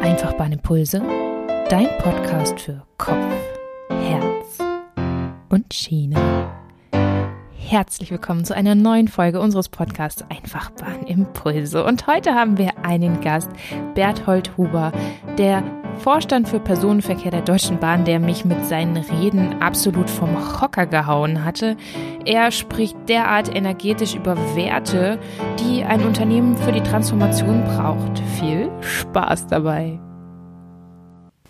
Einfachbahnimpulse, dein Podcast für Kopf, Herz und Schiene. Herzlich willkommen zu einer neuen Folge unseres Podcasts Einfachbahnimpulse. Und heute haben wir einen Gast, Berthold Huber, der Vorstand für Personenverkehr der Deutschen Bahn, der mich mit seinen Reden absolut vom Hocker gehauen hatte. Er spricht derart energetisch über Werte, die ein Unternehmen für die Transformation braucht. Viel Spaß dabei!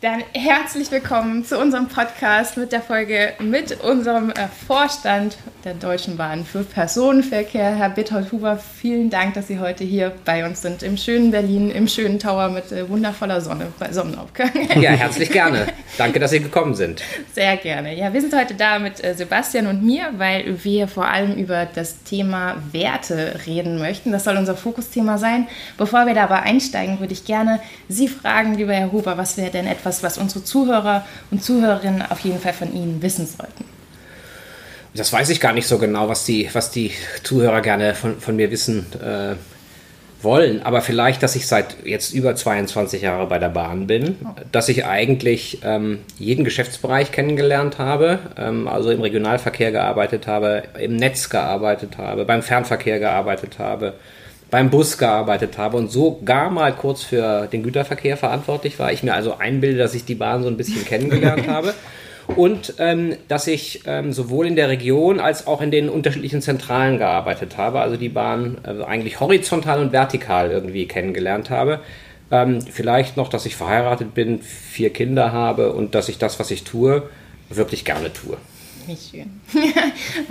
Dann herzlich willkommen zu unserem Podcast mit der Folge mit unserem äh, Vorstand der Deutschen Bahn für Personenverkehr, Herr Bithold Huber. Vielen Dank, dass Sie heute hier bei uns sind, im schönen Berlin, im schönen Tower mit äh, wundervoller Sonne bei Sonnenaufgang. Ja, herzlich gerne. Danke, dass Sie gekommen sind. Sehr gerne. Ja, wir sind heute da mit äh, Sebastian und mir, weil wir vor allem über das Thema Werte reden möchten. Das soll unser Fokusthema sein. Bevor wir da aber einsteigen, würde ich gerne Sie fragen, lieber Herr Huber, was wäre denn etwas, etwas, was unsere Zuhörer und Zuhörerinnen auf jeden Fall von Ihnen wissen sollten? Das weiß ich gar nicht so genau, was die, was die Zuhörer gerne von, von mir wissen äh, wollen. Aber vielleicht, dass ich seit jetzt über 22 Jahren bei der Bahn bin, oh. dass ich eigentlich ähm, jeden Geschäftsbereich kennengelernt habe, ähm, also im Regionalverkehr gearbeitet habe, im Netz gearbeitet habe, beim Fernverkehr gearbeitet habe, beim Bus gearbeitet habe und sogar mal kurz für den Güterverkehr verantwortlich war. Ich mir also einbilde, dass ich die Bahn so ein bisschen kennengelernt habe. Und ähm, dass ich ähm, sowohl in der Region als auch in den unterschiedlichen Zentralen gearbeitet habe, also die Bahn also eigentlich horizontal und vertikal irgendwie kennengelernt habe. Ähm, vielleicht noch, dass ich verheiratet bin, vier Kinder habe und dass ich das, was ich tue, wirklich gerne tue. Nicht schön.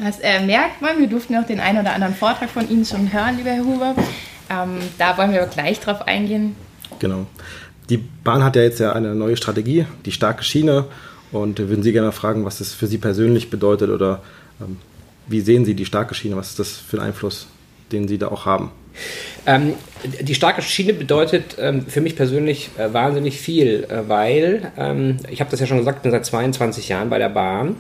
Das äh, merkt man. Wir durften auch den einen oder anderen Vortrag von Ihnen schon hören, lieber Herr Huber. Ähm, da wollen wir aber gleich drauf eingehen. Genau. Die Bahn hat ja jetzt ja eine neue Strategie, die starke Schiene. Und würden Sie gerne fragen, was das für Sie persönlich bedeutet oder ähm, wie sehen Sie die starke Schiene? Was ist das für ein Einfluss, den Sie da auch haben? Ähm, die starke Schiene bedeutet ähm, für mich persönlich äh, wahnsinnig viel, äh, weil ähm, ich habe das ja schon gesagt, bin seit 22 Jahren bei der Bahn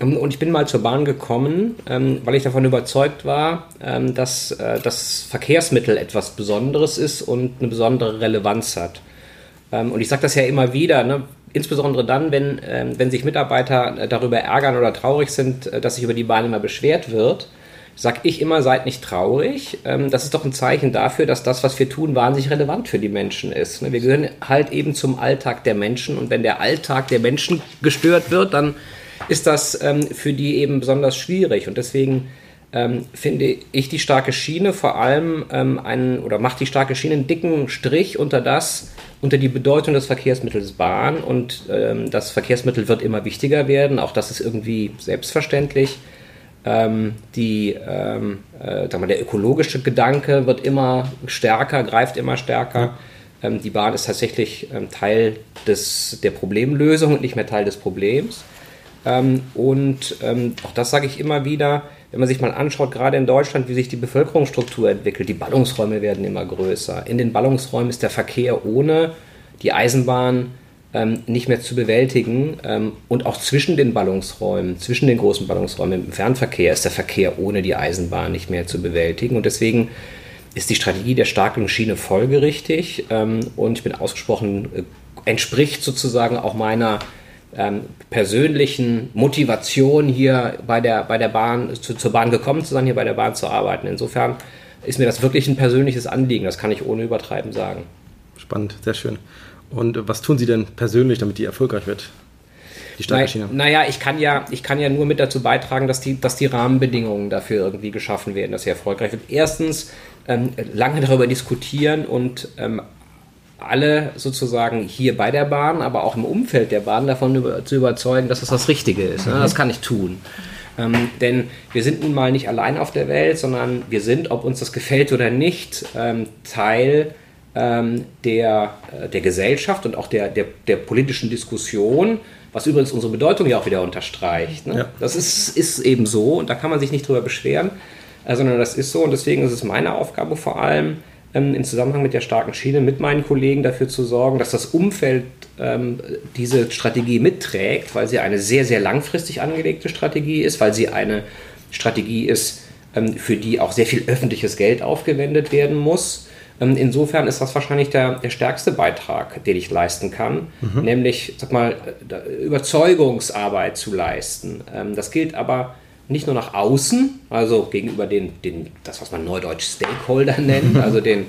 und ich bin mal zur Bahn gekommen, ähm, weil ich davon überzeugt war, ähm, dass äh, das Verkehrsmittel etwas Besonderes ist und eine besondere Relevanz hat. und ich sage das ja immer wieder, ne? insbesondere dann, wenn, wenn sich Mitarbeiter äh, darüber ärgern oder traurig sind, äh, dass sich über die Bahn immer beschwert wird, sage ich immer, seid nicht traurig. das ist doch ein Zeichen dafür, dass das, was wir tun, wahnsinnig relevant für die Menschen ist. Ne? Wir gehören halt eben zum Alltag der Menschen und wenn der Alltag der Menschen gestört wird, dann ist das ähm, für die eben besonders schwierig. Und deswegen ähm, finde ich die starke Schiene vor allem ähm, einen, oder macht die starke Schiene einen dicken Strich unter das, unter die Bedeutung des Verkehrsmittels Bahn. Und ähm, das Verkehrsmittel wird immer wichtiger werden. Auch das ist irgendwie selbstverständlich. Ähm, die, ähm, äh, mal, der ökologische Gedanke wird immer stärker, greift immer stärker. Ähm, die Bahn ist tatsächlich ähm, Teil des, der Problemlösung und nicht mehr Teil des Problems. Ähm, und ähm, auch das sage ich immer wieder, wenn man sich mal anschaut, gerade in Deutschland, wie sich die Bevölkerungsstruktur entwickelt, die Ballungsräume werden immer größer. In den Ballungsräumen ist der Verkehr ohne die Eisenbahn ähm, nicht mehr zu bewältigen. Ähm, und auch zwischen den Ballungsräumen, zwischen den großen Ballungsräumen im Fernverkehr ist der Verkehr ohne die Eisenbahn nicht mehr zu bewältigen. Und deswegen ist die Strategie der starken Schiene folgerichtig. Ähm, und ich bin ausgesprochen, äh, entspricht sozusagen auch meiner ähm, persönlichen Motivation hier bei der, bei der Bahn, zu, zur Bahn gekommen zu sein, hier bei der Bahn zu arbeiten. Insofern ist mir das wirklich ein persönliches Anliegen, das kann ich ohne Übertreiben sagen. Spannend, sehr schön. Und was tun Sie denn persönlich, damit die erfolgreich wird? Die starke Schiene? Naja, ich kann ja, ich kann ja nur mit dazu beitragen, dass die, dass die Rahmenbedingungen dafür irgendwie geschaffen werden, dass sie erfolgreich wird. Erstens ähm, lange darüber diskutieren und ähm, alle sozusagen hier bei der Bahn, aber auch im Umfeld der Bahn davon über, zu überzeugen, dass es das Richtige ist. Ne? Das kann ich tun. Ähm, denn wir sind nun mal nicht allein auf der Welt, sondern wir sind, ob uns das gefällt oder nicht, ähm, Teil ähm, der, äh, der Gesellschaft und auch der, der, der politischen Diskussion, was übrigens unsere Bedeutung ja auch wieder unterstreicht. Ne? Ja. Das ist, ist eben so und da kann man sich nicht drüber beschweren, äh, sondern das ist so und deswegen ist es meine Aufgabe vor allem, ähm, im Zusammenhang mit der starken Schiene mit meinen Kollegen dafür zu sorgen, dass das Umfeld ähm, diese Strategie mitträgt, weil sie eine sehr, sehr langfristig angelegte Strategie ist, weil sie eine Strategie ist, ähm, für die auch sehr viel öffentliches Geld aufgewendet werden muss. Ähm, insofern ist das wahrscheinlich der, der stärkste Beitrag, den ich leisten kann, mhm. nämlich sag mal, äh, Überzeugungsarbeit zu leisten. Ähm, das gilt aber nicht nur nach außen, also gegenüber den, den das, was man neudeutsch Stakeholder nennt, also den,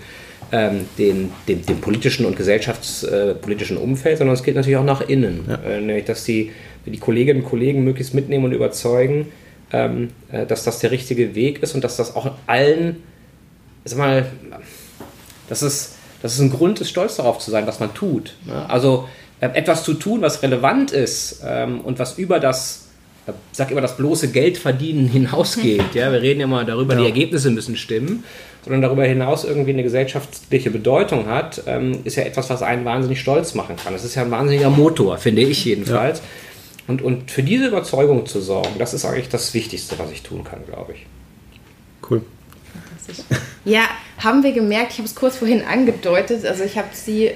ähm, den, dem, dem politischen und gesellschaftspolitischen äh, Umfeld, sondern es geht natürlich auch nach innen, ja. äh, nämlich dass die, die Kolleginnen und Kollegen möglichst mitnehmen und überzeugen, ähm, äh, dass das der richtige Weg ist und dass das auch allen, sag mal, das ist, das ist ein Grund ist, stolz darauf zu sein, was man tut. Ne? Also äh, etwas zu tun, was relevant ist ähm, und was über das, sag immer, das bloße Geldverdienen hinausgeht. ja? Wir reden ja immer darüber, ja. die Ergebnisse müssen stimmen, sondern darüber hinaus irgendwie eine gesellschaftliche Bedeutung hat, ähm, ist ja etwas, was einen wahnsinnig stolz machen kann. Das ist ja ein wahnsinniger Motor, finde ich jedenfalls. Ja. Und, und für diese Überzeugung zu sorgen, das ist eigentlich das Wichtigste, was ich tun kann, glaube ich. Cool. Ja, haben wir gemerkt, ich habe es kurz vorhin angedeutet, also ich habe sie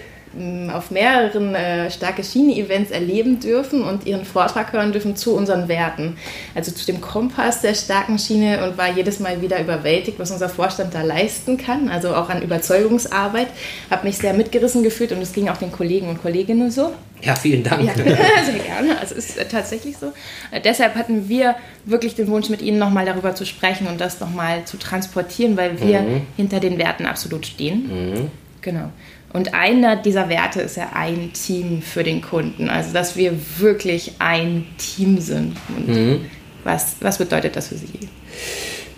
auf mehreren äh, starke Schiene-Events erleben dürfen und ihren Vortrag hören dürfen zu unseren Werten. Also zu dem Kompass der starken Schiene und war jedes Mal wieder überwältigt, was unser Vorstand da leisten kann. Also auch an Überzeugungsarbeit. Habe mich sehr mitgerissen gefühlt und es ging auch den Kollegen und Kolleginnen so. Ja, vielen Dank. Ja, sehr gerne. Also es ist tatsächlich so. Äh, deshalb hatten wir wirklich den Wunsch, mit Ihnen nochmal darüber zu sprechen und das nochmal zu transportieren, weil wir mhm. hinter den Werten absolut stehen. Mhm. Genau. Und einer dieser Werte ist ja ein Team für den Kunden. Also, dass wir wirklich ein Team sind. Und mhm. was, was bedeutet das für Sie?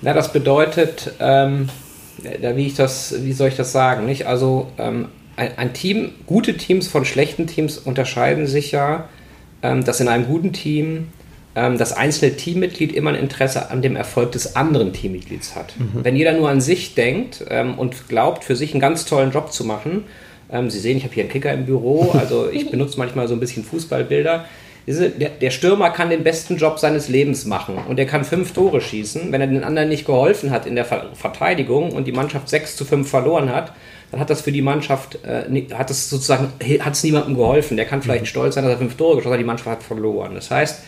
Na, das bedeutet, ähm, wie, ich das, wie soll ich das sagen? Nicht? Also, ähm, ein, ein, Team, gute Teams von schlechten Teams unterscheiden sich ja, ähm, dass in einem guten Team das einzelne Teammitglied immer ein Interesse an dem Erfolg des anderen Teammitglieds hat. Mhm. Wenn jeder nur an sich denkt ähm, und glaubt, für sich einen ganz tollen Job zu machen, ähm, Sie sehen, ich habe hier einen Kicker im Büro, also ich benutze manchmal so ein bisschen Fußballbilder. Der, Stürmer kann den besten Job seines Lebens machen und er kann fünf Tore schießen. Wenn er den anderen nicht geholfen hat in der Verteidigung und die Mannschaft 6 zu 5 verloren hat, dann hat das für die Mannschaft, äh, hat es sozusagen, hat es niemandem geholfen. Der kann vielleicht mhm. stolz sein, dass er fünf Tore geschossen hat, die Mannschaft hat verloren. Das heißt,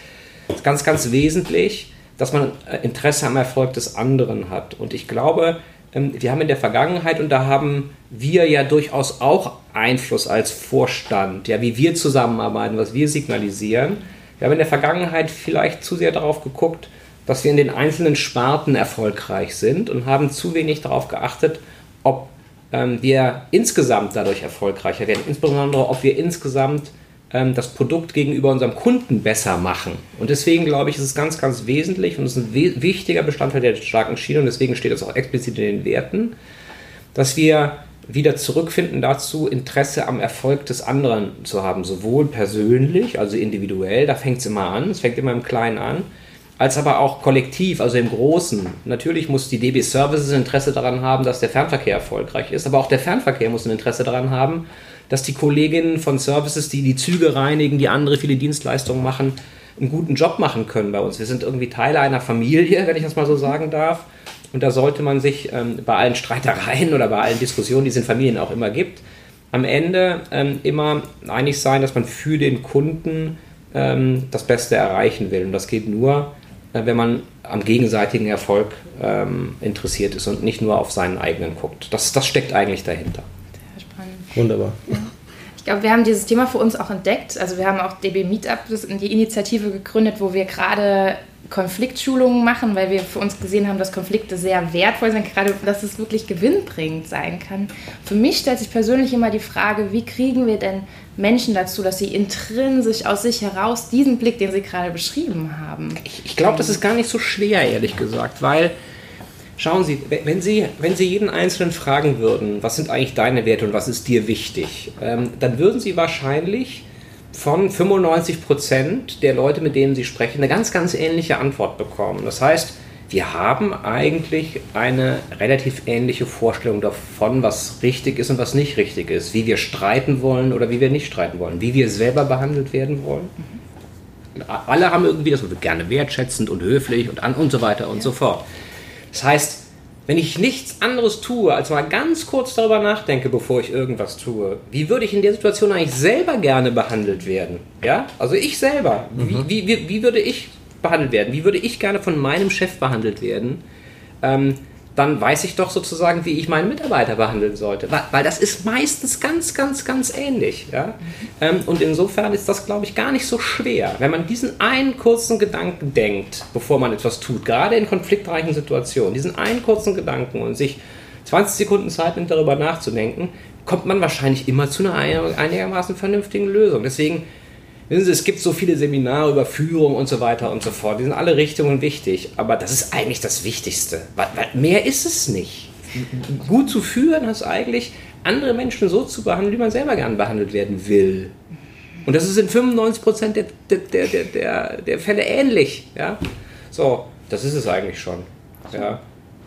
es ist ganz, ganz wesentlich, dass man äh, Interesse am Erfolg des anderen hat. Und ich glaube, ähm, wir haben in der Vergangenheit, und da haben wir ja durchaus auch Einfluss als Vorstand, ja, wie wir zusammenarbeiten, was wir signalisieren. Wir haben in der Vergangenheit vielleicht zu sehr darauf geguckt, dass wir in den einzelnen Sparten erfolgreich sind und haben zu wenig darauf geachtet, ob ähm, wir insgesamt dadurch erfolgreicher werden, insbesondere ob wir insgesamt ähm, das Produkt gegenüber unserem Kunden besser machen. Und deswegen glaube ich, ist es ganz, ganz wesentlich und ist ein wichtiger Bestandteil der starken Schiene und deswegen steht das auch explizit in den Werten, dass wir wieder zurückfinden dazu, Interesse am Erfolg des anderen zu haben, sowohl persönlich, also individuell, da fängt es immer an, es fängt immer im Kleinen an, als aber auch kollektiv, also im Großen. Natürlich muss die DB Services Interesse daran haben, dass der Fernverkehr erfolgreich ist, aber auch der Fernverkehr muss ein Interesse daran haben, dass die Kolleginnen von Services, die die Züge reinigen, die andere viele Dienstleistungen machen, einen guten Job machen können bei uns. Wir sind irgendwie Teile einer Familie, wenn ich das mal so sagen darf. Und da sollte man sich ähm, bei allen Streitereien oder bei allen Diskussionen, die es in Familien auch immer gibt, am Ende ähm, immer einig sein, dass man für den Kunden ähm, das Beste erreichen will. Und das geht nur, äh, wenn man am gegenseitigen Erfolg ähm, interessiert ist und nicht nur auf seinen eigenen guckt. Das, das steckt eigentlich dahinter. Wunderbar. Ja. Ich glaube, wir haben dieses Thema für uns auch entdeckt. Also wir haben auch DB Meetup, die Initiative gegründet, wo wir gerade Konfliktschulungen machen, weil wir für uns gesehen haben, dass Konflikte sehr wertvoll sind, gerade dass es wirklich gewinnbringend sein kann. Für mich stellt sich persönlich immer die Frage, wie kriegen wir denn Menschen dazu, dass sie intrinsisch aus sich heraus diesen Blick, den Sie gerade beschrieben haben? Ich, ich glaube, das ist gar nicht so schwer, ehrlich gesagt, weil Schauen Sie, wenn Sie, wenn Sie jeden Einzelnen fragen würden, was sind eigentlich deine Werte und was ist dir wichtig, ähm, dann würden Sie wahrscheinlich von 95 Prozent der Leute, mit denen Sie sprechen, eine ganz, ganz ähnliche Antwort bekommen. Das heißt, wir haben eigentlich eine relativ ähnliche Vorstellung davon, was richtig ist und was nicht richtig ist, wie wir streiten wollen oder wie wir nicht streiten wollen, wie wir selber behandelt werden wollen. Alle haben irgendwie das, gerne wertschätzend und höflich und an und so weiter und ja. so fort. Das heißt, wenn ich nichts anderes tue, als mal ganz kurz darüber nachdenke, bevor ich irgendwas tue, wie würde ich in der Situation eigentlich selber gerne behandelt werden? Ja, also ich selber. Mhm. Wie, wie, wie, würde ich behandelt werden? Wie würde ich gerne von meinem Chef behandelt werden? Ähm, dann weiß ich doch sozusagen, wie ich meinen Mitarbeiter behandeln sollte. Weil, das ist meistens ganz, ganz, ganz ähnlich. Ja? Ähm, und insofern ist das, glaube ich, gar nicht so schwer. Wenn man diesen einen kurzen Gedanken denkt, bevor man etwas tut, gerade in konfliktreichen Situationen, diesen einen kurzen Gedanken und sich 20 Sekunden Zeit nimmt, darüber nachzudenken, kommt man wahrscheinlich immer zu einer einigermaßen vernünftigen Lösung. Deswegen es gibt so viele Seminare über Führung und so weiter und so fort. Die sind alle Richtungen wichtig, aber das ist eigentlich das Wichtigste. Mehr ist es nicht. Gut zu führen heißt eigentlich, andere Menschen so zu behandeln, wie man selber gern behandelt werden will. Und das ist in 95% der, der, der, der, der Fälle ähnlich. Ja? So, das ist es eigentlich schon. Ja.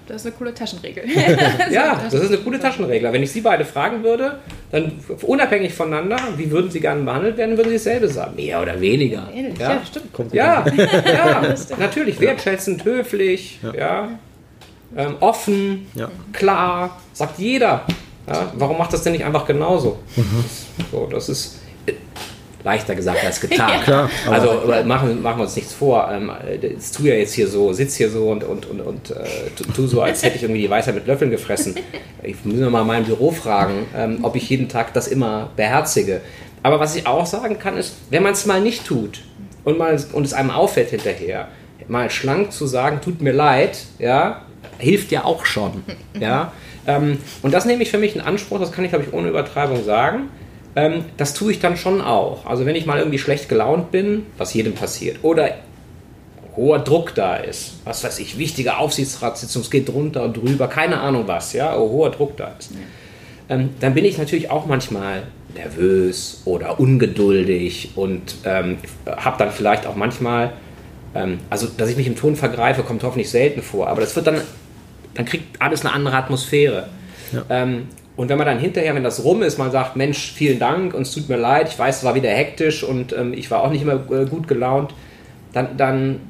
Das ist eine coole Taschenregel. ja, das ist eine coole Taschenregel. Wenn ich Sie beide fragen würde, dann unabhängig voneinander, wie würden Sie gerne behandelt werden, würden Sie dasselbe sagen. Mehr oder weniger. Ähnlich, ja, ja stimmt. Kommt ja, ja, natürlich. Wertschätzend, höflich, ja. ja ähm, offen, klar, sagt jeder. Warum macht das denn nicht einfach genauso? Mhm. So, das ist leichter gesagt als getan. ja. Klar, also machen, machen wir uns nichts vor. Ähm, ich tue ja jetzt hier so, sitze hier so und, und, und, und äh, tu so, als hätte ich irgendwie die Weisheit mit Löffeln gefressen. Ich muss mal mein Büro fragen, ähm, ob ich jeden Tag das immer beherzige. Aber was ich auch sagen kann, ist, wenn man es mal nicht tut und, mal, und es einem auffällt hinterher, mal schlank zu sagen, tut mir leid, ja, hilft ja auch schon. Ja? Ähm, und das nehme ich für mich in Anspruch, das kann ich, glaube ich, ohne Übertreibung sagen. Ähm, das tue ich dann schon auch. Also wenn ich mal irgendwie schlecht gelaunt bin, was jedem passiert, oder hoher Druck da ist, was weiß ich, wichtige Aufsichtsratssitzung, es geht drunter und drüber, keine Ahnung was, ja, hoher Druck da ist, ähm, dann bin ich natürlich auch manchmal nervös oder ungeduldig und ähm, habe dann vielleicht auch manchmal, ähm, also dass ich mich im Ton vergreife, kommt hoffentlich selten vor, aber das wird dann, dann kriegt alles eine andere Atmosphäre. Ja. Ähm, und wenn man dann hinterher, wenn das rum ist, man sagt, Mensch, vielen Dank und es tut mir leid, ich weiß, es war wieder hektisch und ähm, ich war auch nicht immer äh, gut gelaunt, dann, dann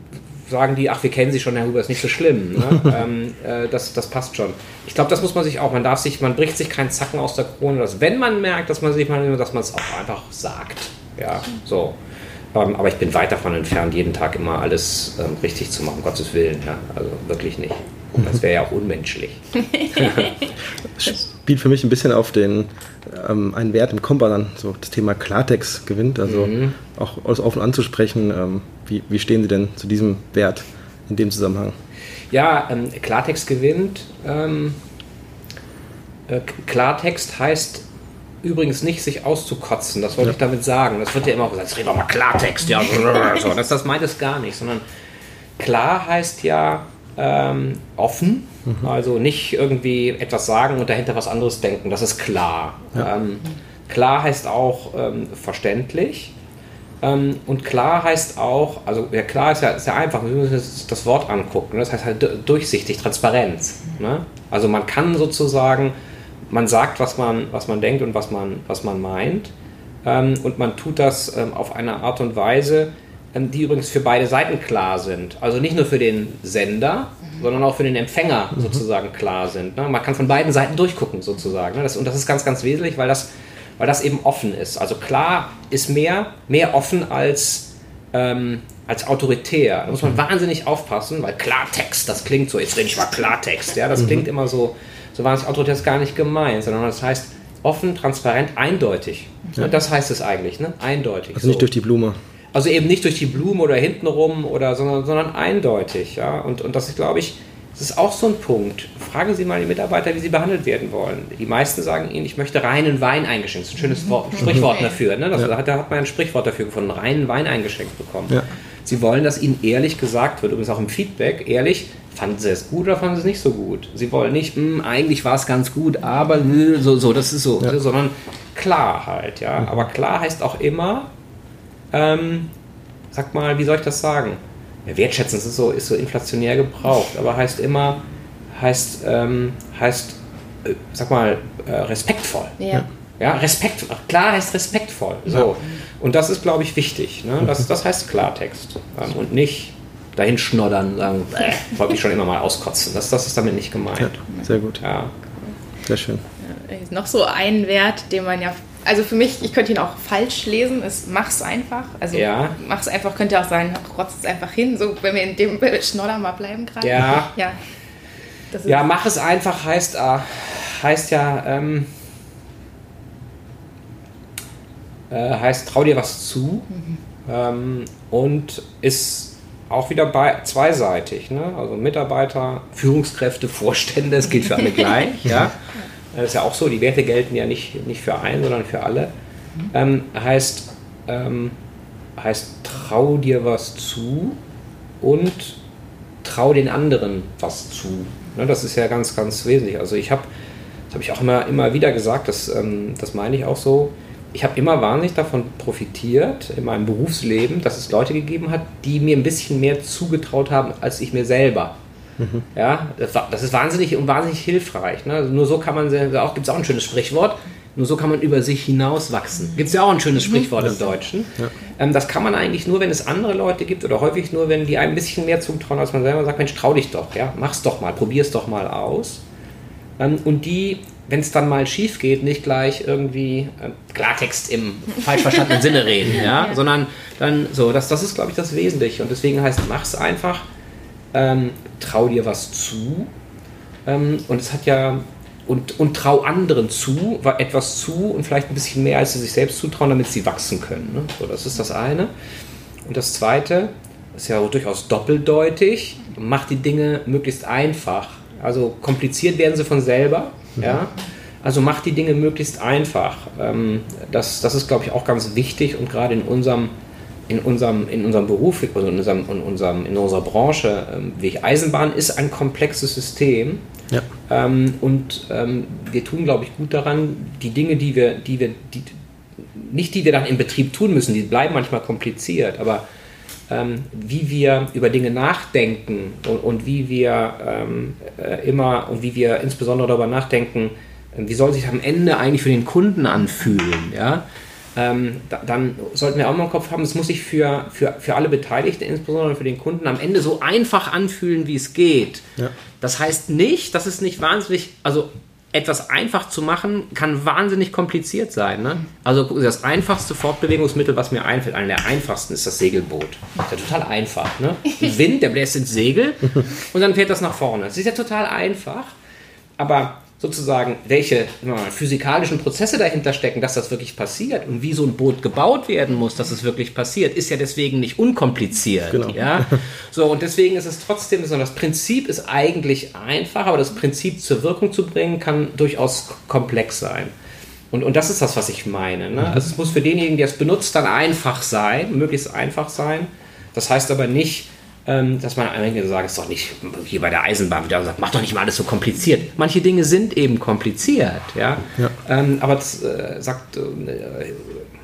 sagen die, ach, wir kennen sie schon, Herr Huber, ist nicht so schlimm. Ne? ähm, äh, das, das passt schon. Ich glaube, das muss man sich auch, man darf sich, man bricht sich keinen Zacken aus der Krone, dass wenn man merkt, dass man sich mal, dass man es auch einfach sagt. Ja, so. Ähm, aber ich bin weit davon entfernt, jeden Tag immer alles ähm, richtig zu machen, um Gottes Willen. Ja? Also wirklich nicht. Das wäre ja auch unmenschlich. Spielt für mich ein bisschen auf den ähm, einen Wert im Kompass an, so das Thema Klartext gewinnt, also mhm. auch alles offen anzusprechen. Ähm, wie, wie stehen Sie denn zu diesem Wert in dem Zusammenhang? Ja, ähm, Klartext gewinnt. Ähm, äh, Klartext heißt übrigens nicht, sich auszukotzen. Das wollte ja. ich damit sagen. Das wird ja immer gesagt, reden wir mal Klartext. Ja, so. das, das meint es gar nicht, sondern klar heißt ja, ähm, offen, mhm. also nicht irgendwie etwas sagen und dahinter was anderes denken, das ist klar. Ja. Ähm, klar heißt auch ähm, verständlich. Ähm, und klar heißt auch, also ja, klar ist ja, ist ja einfach, wir müssen uns das Wort angucken, das heißt halt durchsichtig, Transparenz. Ne? Also man kann sozusagen, man sagt, was man, was man denkt und was man, was man meint. Ähm, und man tut das ähm, auf eine Art und Weise, ähm, die übrigens für beide Seiten klar sind. Also nicht nur für den Sender, mhm. sondern auch für den Empfänger mhm. sozusagen klar sind. Ne? Man kann von beiden Seiten durchgucken sozusagen. Ne? Das, und das ist ganz, ganz wesentlich, weil das, weil das eben offen ist. Also klar ist mehr, mehr offen als, ähm, als autoritär. Da muss man mhm. wahnsinnig aufpassen, weil Klartext, das klingt so, jetzt rede ich mal Klartext, ja, das mhm. klingt immer so, so wahnsinnig autoritär ist gar nicht gemeint, sondern das heißt offen, transparent, eindeutig. Ja. Das heißt es eigentlich, ne? Eindeutig. Also nicht so. durch die Blume. Also eben nicht durch die Blumen oder hintenrum oder sondern, sondern eindeutig. Ja? Und, und das ist, glaube ich, das ist auch so ein Punkt. Fragen Sie mal die Mitarbeiter, wie sie behandelt werden wollen. Die meisten sagen Ihnen, ich möchte reinen Wein eingeschenkt. Das ist ein schönes Wort, Sprichwort dafür. Ne? Das, ja. da, hat man ein Sprichwort dafür gefunden, reinen Wein eingeschenkt bekommen. Ja. Sie wollen, dass Ihnen ehrlich gesagt wird, übrigens auch im Feedback, ehrlich, fanden Sie es gut oder fanden Sie es nicht so gut? Sie wollen nicht, hm, eigentlich war es ganz gut, aber so, so das ist so, ja. sondern Klarheit. Ja? Aber klar heißt auch immer, ähm, sag mal, wie soll ich das sagen? Ja, wertschätzen ist so, ist so inflationär gebraucht, aber heißt immer, heißt, ähm, heißt äh, sag mal, äh, respektvoll. Ja. Ja, Respekt, klar heißt respektvoll. So. Ja. Und das ist, glaube ich, wichtig. Ne? Das, das heißt Klartext. Ähm, und nicht dahin schnoddern, sagen, äh, wollte mich schon immer mal auskotzen. Das, das ist damit nicht gemeint. Ja, sehr gut. Ja. Sehr schön. Ja, noch so ein Wert, den man ja also für mich, ich könnte ihn auch falsch lesen, ist mach's einfach. Also ja. mach's einfach könnte auch sein, rotzt es einfach hin, so wenn wir in dem Schnodder mal bleiben gerade. Ja. ja. ja, mach es einfach heißt, äh, heißt ja, ähm, äh, heißt trau dir was zu mhm. ähm, und ist auch wieder bei, zweiseitig. Ne? Also Mitarbeiter, Führungskräfte, Vorstände, es gilt für alle gleich. ja? Das ist ja auch so, die Werte gelten ja nicht, nicht für einen, sondern für alle. Mhm. Ähm, heißt, ähm, heißt, trau dir was zu und trau den anderen was zu. Ne, das ist ja ganz, ganz wesentlich. Also ich habe, das habe ich auch immer, immer wieder gesagt, das, ähm, das meine ich auch so, ich habe immer wahnsinnig davon profitiert in meinem Berufsleben, dass es Leute gegeben hat, die mir ein bisschen mehr zugetraut haben als ich mir selber. Mhm. Ja, das, ist wahnsinnig und wahnsinnig hilfreich. Ne? Also nur so kann man, auch gibt es auch ein schönes Sprichwort, nur so kann man über sich hinaus wachsen. Gibt es ja auch ein schönes mhm. Sprichwort im Deutschen. Ja. Ähm, das kann man eigentlich nur, wenn es andere Leute gibt oder häufig nur, wenn die einem ein bisschen mehr zutrauen, als man selber sagt, Mensch, trau dich doch, ja, mach's doch mal, probier's doch mal aus. Ähm, und die, wenn es dann mal schief geht, nicht gleich irgendwie äh, Klartext im falsch verstandenen Sinne reden, ja? ja, sondern dann so, das, das ist, glaube ich, das Wesentliche. Und deswegen heißt, mach's einfach, ähm, trau dir was zu. Ähm, und es hat ja und, und trau anderen zu, etwas zu und vielleicht ein bisschen mehr, als sie sich selbst zutrauen, damit sie wachsen können. Ne? So, das ist das eine. Und das zweite ist ja durchaus doppeldeutig, macht die Dinge möglichst einfach. Also kompliziert werden sie von selber. Mhm. Ja? Also macht die Dinge möglichst einfach. Ähm, das, das ist, glaube ich, auch ganz wichtig und gerade in unserem in unserem, in unserem Beruf, also in, unserem, in, unserem, in unserer Branche, ähm, wie Eisenbahn ist ein komplexes System. Ja. Ähm, und ähm, wir tun, glaube ich, gut daran, die Dinge, die wir, die wir, die, nicht die wir dann im Betrieb tun müssen, die bleiben manchmal kompliziert, aber ähm, wie wir über Dinge nachdenken und, und wie wir ähm, äh, immer und wie wir insbesondere darüber nachdenken, wie soll sich am Ende eigentlich für den Kunden anfühlen, ja? ähm, da, dann sollten wir auch mal im Kopf haben, es muss sich für, für, für alle Beteiligten, insbesondere für den Kunden, am Ende so einfach anfühlen, wie es geht. Ja. Das heißt nicht, dass es nicht wahnsinnig, also etwas einfach zu machen, kann wahnsinnig kompliziert sein. Ne? Also das einfachste Fortbewegungsmittel, was mir einfällt, einer der einfachsten, ist das Segelboot. Das ist ja total einfach. Ne? Wind, der bläst ins Segel und dann fährt das nach vorne. Das ist ja total einfach, aber sozusagen, welche mal, physikalischen Prozesse dahinter stecken, dass das wirklich passiert und wie so ein Boot gebaut werden muss, dass es wirklich passiert, ist ja deswegen nicht unkompliziert. Genau. Ja? So, und deswegen ist es trotzdem, so, das Prinzip ist eigentlich einfach, aber das Prinzip zur Wirkung zu bringen, kann durchaus komplex sein. Und, und das ist das, was ich meine. Ne? Mhm. Also es muss für denjenigen, der es benutzt, dann einfach sein, möglichst einfach sein. Das heißt aber nicht, ähm, dass man einige sagen, ist doch nicht hier bei der Eisenbahn wieder sagt, mach doch nicht mal alles so kompliziert. Manche Dinge sind eben kompliziert, ja. ja. Ähm, aber das äh, sagt, äh,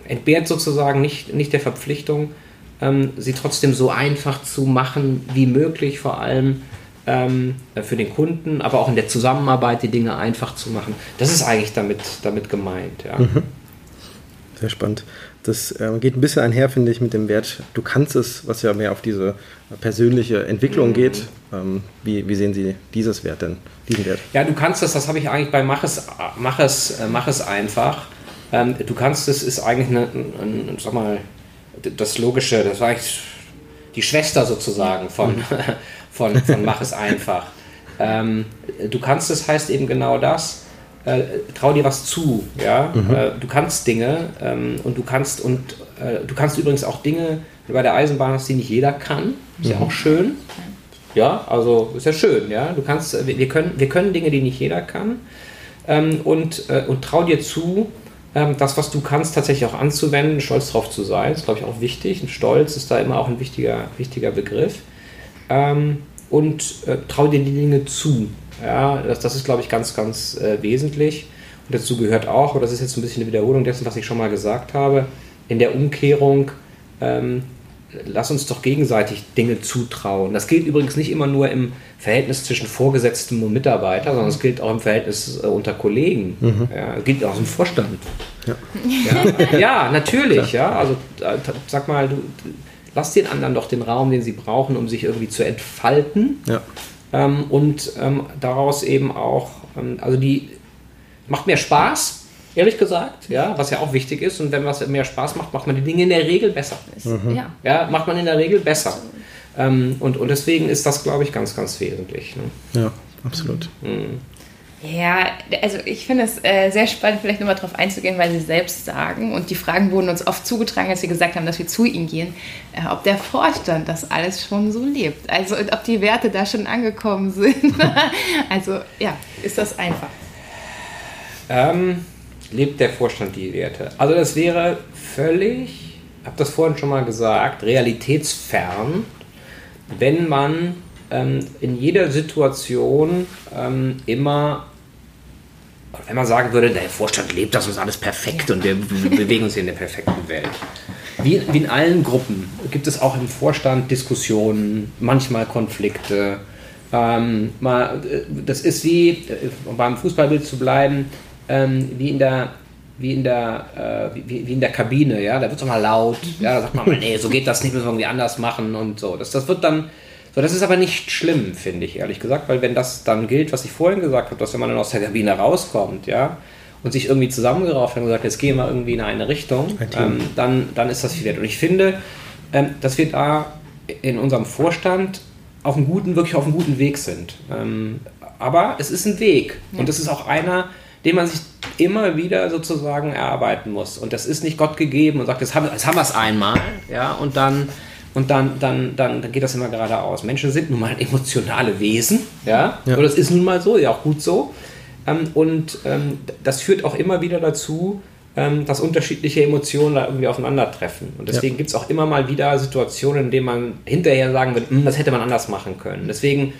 entbehrt sozusagen nicht, nicht der Verpflichtung, ähm, sie trotzdem so einfach zu machen wie möglich, vor allem ähm, für den Kunden, aber auch in der Zusammenarbeit die Dinge einfach zu machen. Das ist eigentlich damit, damit gemeint, ja. Mhm. Sehr spannend. Das äh, geht ein bisschen einher, finde ich, mit dem Wert, du kannst es, was ja mehr auf diese persönliche Entwicklung mhm. geht. Ähm, wie, wie, sehen Sie dieses Wert denn, diesen Wert? Ja, du kannst es, das habe ich eigentlich bei Mach es, mach es, äh, mach es einfach. Ähm, du kannst es, ist eigentlich eine, ein, sag mal, das Logische, das war eigentlich die Schwester sozusagen von, mhm. von, von Mach es einfach. Ähm, du kannst es heißt eben genau das äh, trau dir was zu, ja. Mhm. Äh, du kannst Dinge ähm, und du kannst und äh, du kannst übrigens auch Dinge bei der Eisenbahn hast, die nicht jeder kann. Ist mhm. ja auch schön. Ja, also ist ja schön, ja. Du kannst, äh, wir können, wir können Dinge, die nicht jeder kann. Ähm, und, äh, und trau dir zu, ähm, das, was du kannst, tatsächlich auch anzuwenden, stolz drauf zu sein. Das ist, glaube ich, auch wichtig. Und Stolz ist da immer auch ein wichtiger, wichtiger Begriff. Ähm, und äh, trau dir die Dinge zu. Ja, das, das ist, glaube ich, ganz, ganz äh, wesentlich. Und dazu gehört auch, und das ist jetzt ein bisschen eine Wiederholung dessen, was ich schon mal gesagt habe, in der Umkehrung, ähm, lass uns doch gegenseitig Dinge zutrauen. Das gilt übrigens nicht immer nur im Verhältnis zwischen Vorgesetztem und Mitarbeiter, sondern es gilt auch im Verhältnis äh, unter Kollegen. Mhm. Ja, es gilt auch im Vorstand. Ja, ja, ja natürlich. Ja, also äh, sag mal, du, lass den anderen doch den Raum, den sie brauchen, um sich irgendwie zu entfalten. Ja ähm, und ähm, daraus eben auch, ähm, also die macht mehr Spaß, ehrlich gesagt, ja, was ja auch wichtig ist. Und wenn was mehr Spaß macht, macht man die Dinge in der Regel besser. Mhm. Ja. ja, macht man in der Regel besser. Ähm, und, und deswegen ist das, glaube ich, ganz, ganz wesentlich. Ne? Ja, absolut. Mhm. Ja, also ich finde es äh, sehr spannend, vielleicht nochmal darauf einzugehen, weil Sie selbst sagen, und die Fragen wurden uns oft zugetragen, als wir gesagt haben, dass wir zu Ihnen gehen, äh, ob der Vorstand das alles schon so lebt. Also ob die Werte da schon angekommen sind. also ja, ist das einfach. Ähm, lebt der Vorstand die Werte? Also das wäre völlig, ich habe das vorhin schon mal gesagt, realitätsfern, wenn man ähm, in jeder Situation ähm, immer wenn man sagen würde, der Vorstand lebt das, ist alles perfekt und wir, bewegen uns hier in der perfekten Welt. Wie, wie, in allen Gruppen gibt es auch im Vorstand Diskussionen, manchmal Konflikte. Ähm, mal, äh, das ist wie, äh, um beim Fußballbild zu bleiben, ähm, wie in der wie in der, äh, wie, wie, in der Kabine, ja, da wird es mal laut, ja, da sagt man mal, nee, so geht das nicht, müssen wir irgendwie anders machen und so. Das, das wird dann, so, das ist aber nicht schlimm, finde ich, ehrlich gesagt, weil wenn das dann gilt, was ich vorhin gesagt habe, dass wenn man dann aus der Kabine rauskommt, ja, und sich irgendwie zusammengerauft hat und gesagt, jetzt gehen wir irgendwie in eine Richtung, ähm, dann, dann ist das viel wert. Und ich finde, ähm, dass wir da in unserem Vorstand auf einem guten, wirklich auf einem guten Weg sind. Ähm, aber es ist ein Weg. Ja. Und es ist auch einer, den man sich immer wieder sozusagen erarbeiten muss. Und das ist nicht Gott gegeben und sagt, jetzt haben, jetzt haben wir es einmal, ja, und dann und dann, dann, dann, dann geht das immer geradeaus. Menschen sind nun mal emotionale Wesen, ja, ja. und das ist nun mal so, ja auch gut so. Ähm, und ähm, das führt auch immer wieder dazu, ähm, dass unterschiedliche Emotionen da irgendwie aufeinandertreffen. Und deswegen ja. gibt es auch immer mal wieder Situationen, in denen man hinterher sagen wird, hm, das hätte man anders machen können. Deswegen,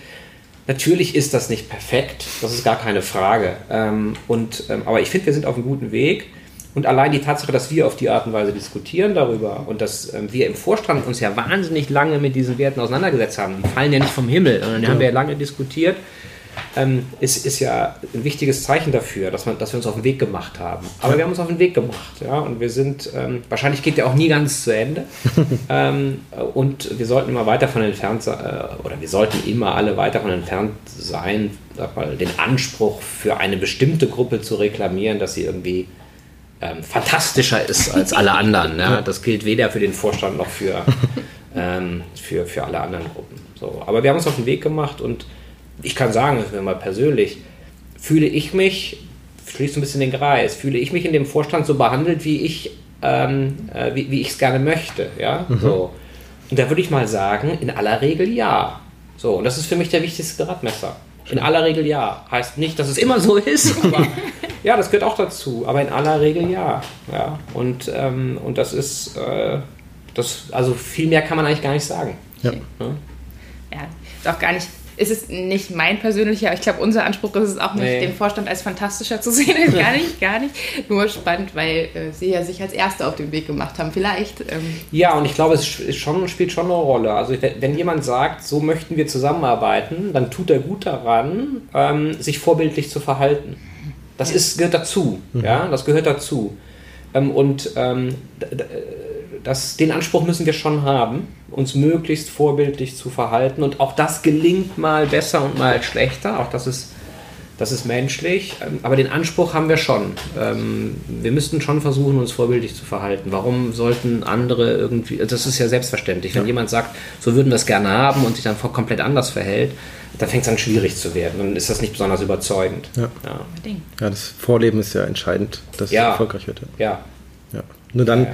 natürlich ist das nicht perfekt, das ist gar keine Frage. Ähm, und, ähm, aber ich finde, wir sind auf einem guten Weg. Und allein die Tatsache, dass wir auf die Art und Weise diskutieren darüber und dass äh, wir im Vorstand uns ja wahnsinnig lange mit diesen Werten auseinandergesetzt haben, die fallen ja nicht vom Himmel, sondern die ja. haben wir ja lange diskutiert, ähm, ist, ist ja ein wichtiges Zeichen dafür, dass, man, dass wir uns auf den Weg gemacht haben. Aber wir haben uns auf den Weg gemacht, ja, und wir sind, ähm, wahrscheinlich geht der auch nie ganz zu Ende. ähm, und wir sollten immer weit davon entfernt sein, äh, oder wir sollten immer alle weit davon entfernt sein, sag mal, den Anspruch für eine bestimmte Gruppe zu reklamieren, dass sie irgendwie ähm, fantastischer ist als alle anderen. Ja? Das gilt weder für den Vorstand noch für, ähm, für, für alle anderen Gruppen. So. Aber wir haben uns auf den Weg gemacht und ich kann sagen, mal persönlich, fühle ich mich, schließt ein bisschen den Kreis, fühle ich mich in dem Vorstand so behandelt, wie ich ähm, äh, wie, wie ich es gerne möchte. Ja? Mhm. So. Und da würde ich mal sagen, in aller Regel ja. So, und das ist für mich der wichtigste Gradmesser. In aller Regel ja. Heißt nicht, dass es immer so ist, aber ja, das gehört auch dazu. Aber in aller Regel ja. ja. Und, ähm, und das ist, äh, das, also viel mehr kann man eigentlich gar nicht sagen. Ja. Ja, ja ist auch gar nicht ist es nicht mein persönlicher, ich glaube, unser Anspruch ist es auch nicht, nee. den Vorstand als fantastischer zu sehen. gar nicht, gar nicht. Nur spannend, weil äh, sie ja sich als Erste auf den Weg gemacht haben. Vielleicht. Ähm ja, und ich glaube, es schon, spielt schon eine Rolle. Also, wenn jemand sagt, so möchten wir zusammenarbeiten, dann tut er gut daran, ähm, sich vorbildlich zu verhalten. Das ja. ist, gehört dazu. Mhm. Ja, das gehört dazu. Ähm, und ähm, das, den Anspruch müssen wir schon haben, uns möglichst vorbildlich zu verhalten. Und auch das gelingt mal besser und mal schlechter. Auch das ist, das ist menschlich. Ähm, aber den Anspruch haben wir schon. Ähm, wir müssten schon versuchen, uns vorbildlich zu verhalten. Warum sollten andere irgendwie, das ist ja selbstverständlich. Wenn ja. jemand sagt, so würden wir es gerne haben und sich dann komplett anders verhält, dann fängt es an schwierig zu werden. Dann ist das nicht besonders überzeugend. Ja, ja. ja das Vorleben ist ja entscheidend, dass ja. es erfolgreich wird. Ja. ja. Nur dann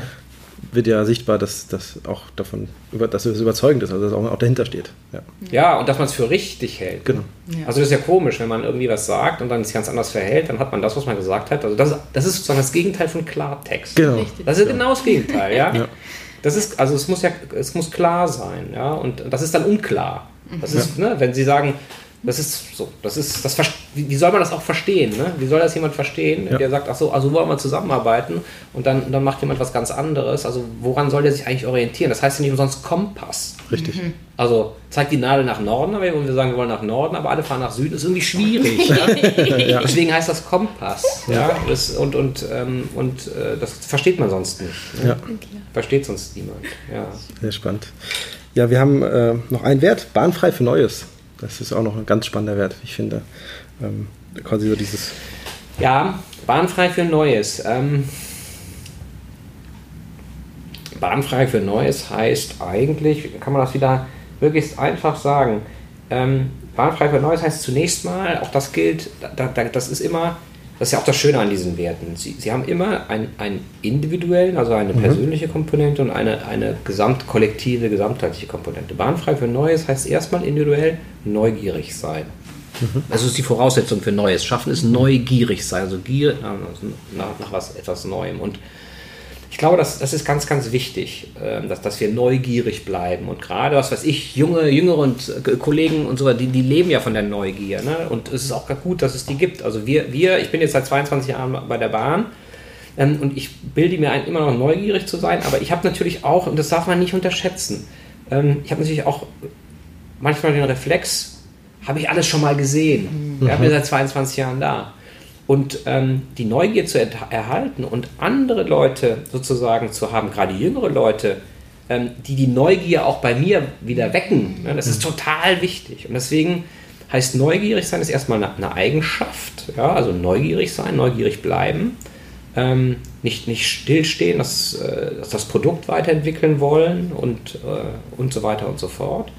wird ja sichtbar, dass das auch davon, dass es überzeugend ist, also dass auch, auch dahinter steht. Ja, ja und dass man es für richtig hält. Genau. Ja. Also das ist ja komisch, wenn man irgendwie was sagt und dann sich ganz anders verhält, dann hat man das, was man gesagt hat. Also das, das ist sozusagen das Gegenteil von Klartext. Genau. Das ist genau das Gegenteil, ja. ja. Das ist, also es muss ja, es muss klar sein, ja, und das ist dann unklar. Das ist, ne, wenn Sie sagen, das ist so, das ist, das wie soll man das auch verstehen? Ne? Wie soll das jemand verstehen, ja. der sagt, ach so, also wollen wir zusammenarbeiten und dann, dann macht jemand was ganz anderes. Also woran soll der sich eigentlich orientieren? Das heißt ja nicht umsonst Kompass. Richtig. Mhm. Also zeigt die Nadel nach Norden, aber wenn wir sagen, wir wollen nach Norden, aber alle fahren nach Süden, ist irgendwie schwierig. ja? Deswegen heißt das Kompass. Ja? Das, und und, ähm, und äh, das versteht man sonst nicht. Ne? Ja. Versteht sonst niemand. Ja. Sehr spannend. Ja, wir haben äh, noch einen Wert, bahnfrei für Neues. Das ist auch noch ein ganz spannender Wert, ich finde. Ähm, quasi so dieses. Ja, bahnfrei für Neues. Ähm, bahnfrei für Neues heißt eigentlich, kann man das wieder möglichst einfach sagen, ähm, bahnfrei für Neues heißt zunächst mal, auch das gilt, da, da, das ist immer, das ist ja auch das Schöne an diesen Werten. Sie, sie haben immer einen, einen individuellen, also eine mhm. persönliche Komponente und eine, eine gesamtkollektive, gesamtheitliche Komponente. Bahnfrei für Neues heißt erstmal individuell neugierig sein. Mhm. Das ist die Voraussetzung für Neues. Schaffen ist neugierig sein, also Gier also nach, nach was, etwas Neuem. Und ich glaube, das, das ist ganz, ganz wichtig, ähm, dass, dass wir neugierig bleiben. Und gerade, was weiß ich, junge, jüngere und äh, Kollegen und so, die, die leben ja von der Neugier. Ne? Und es ist auch gut, dass es die gibt. Also wir, wir, ich bin jetzt seit 22 Jahren bei der Bahn ähm, und ich bilde mir ein, immer noch neugierig zu sein, aber ich habe natürlich auch, und das darf man nicht unterschätzen, ähm, ich habe natürlich auch manchmal den Reflex, habe ich alles schon mal gesehen. Mhm. Ich bin seit 22 Jahren da. Und ähm, die Neugier zu erhalten und andere Leute sozusagen zu haben, gerade jüngere Leute, ähm, die die Neugier auch bei mir wieder wecken, ne, das ist mhm. total wichtig. Und deswegen heißt neugierig sein ist erstmal eine, eine Eigenschaft, ja, also neugierig sein, neugierig bleiben, ähm, nicht, nicht stillstehen, das, äh, das Produkt weiterentwickeln wollen und, äh, und so weiter und so fort.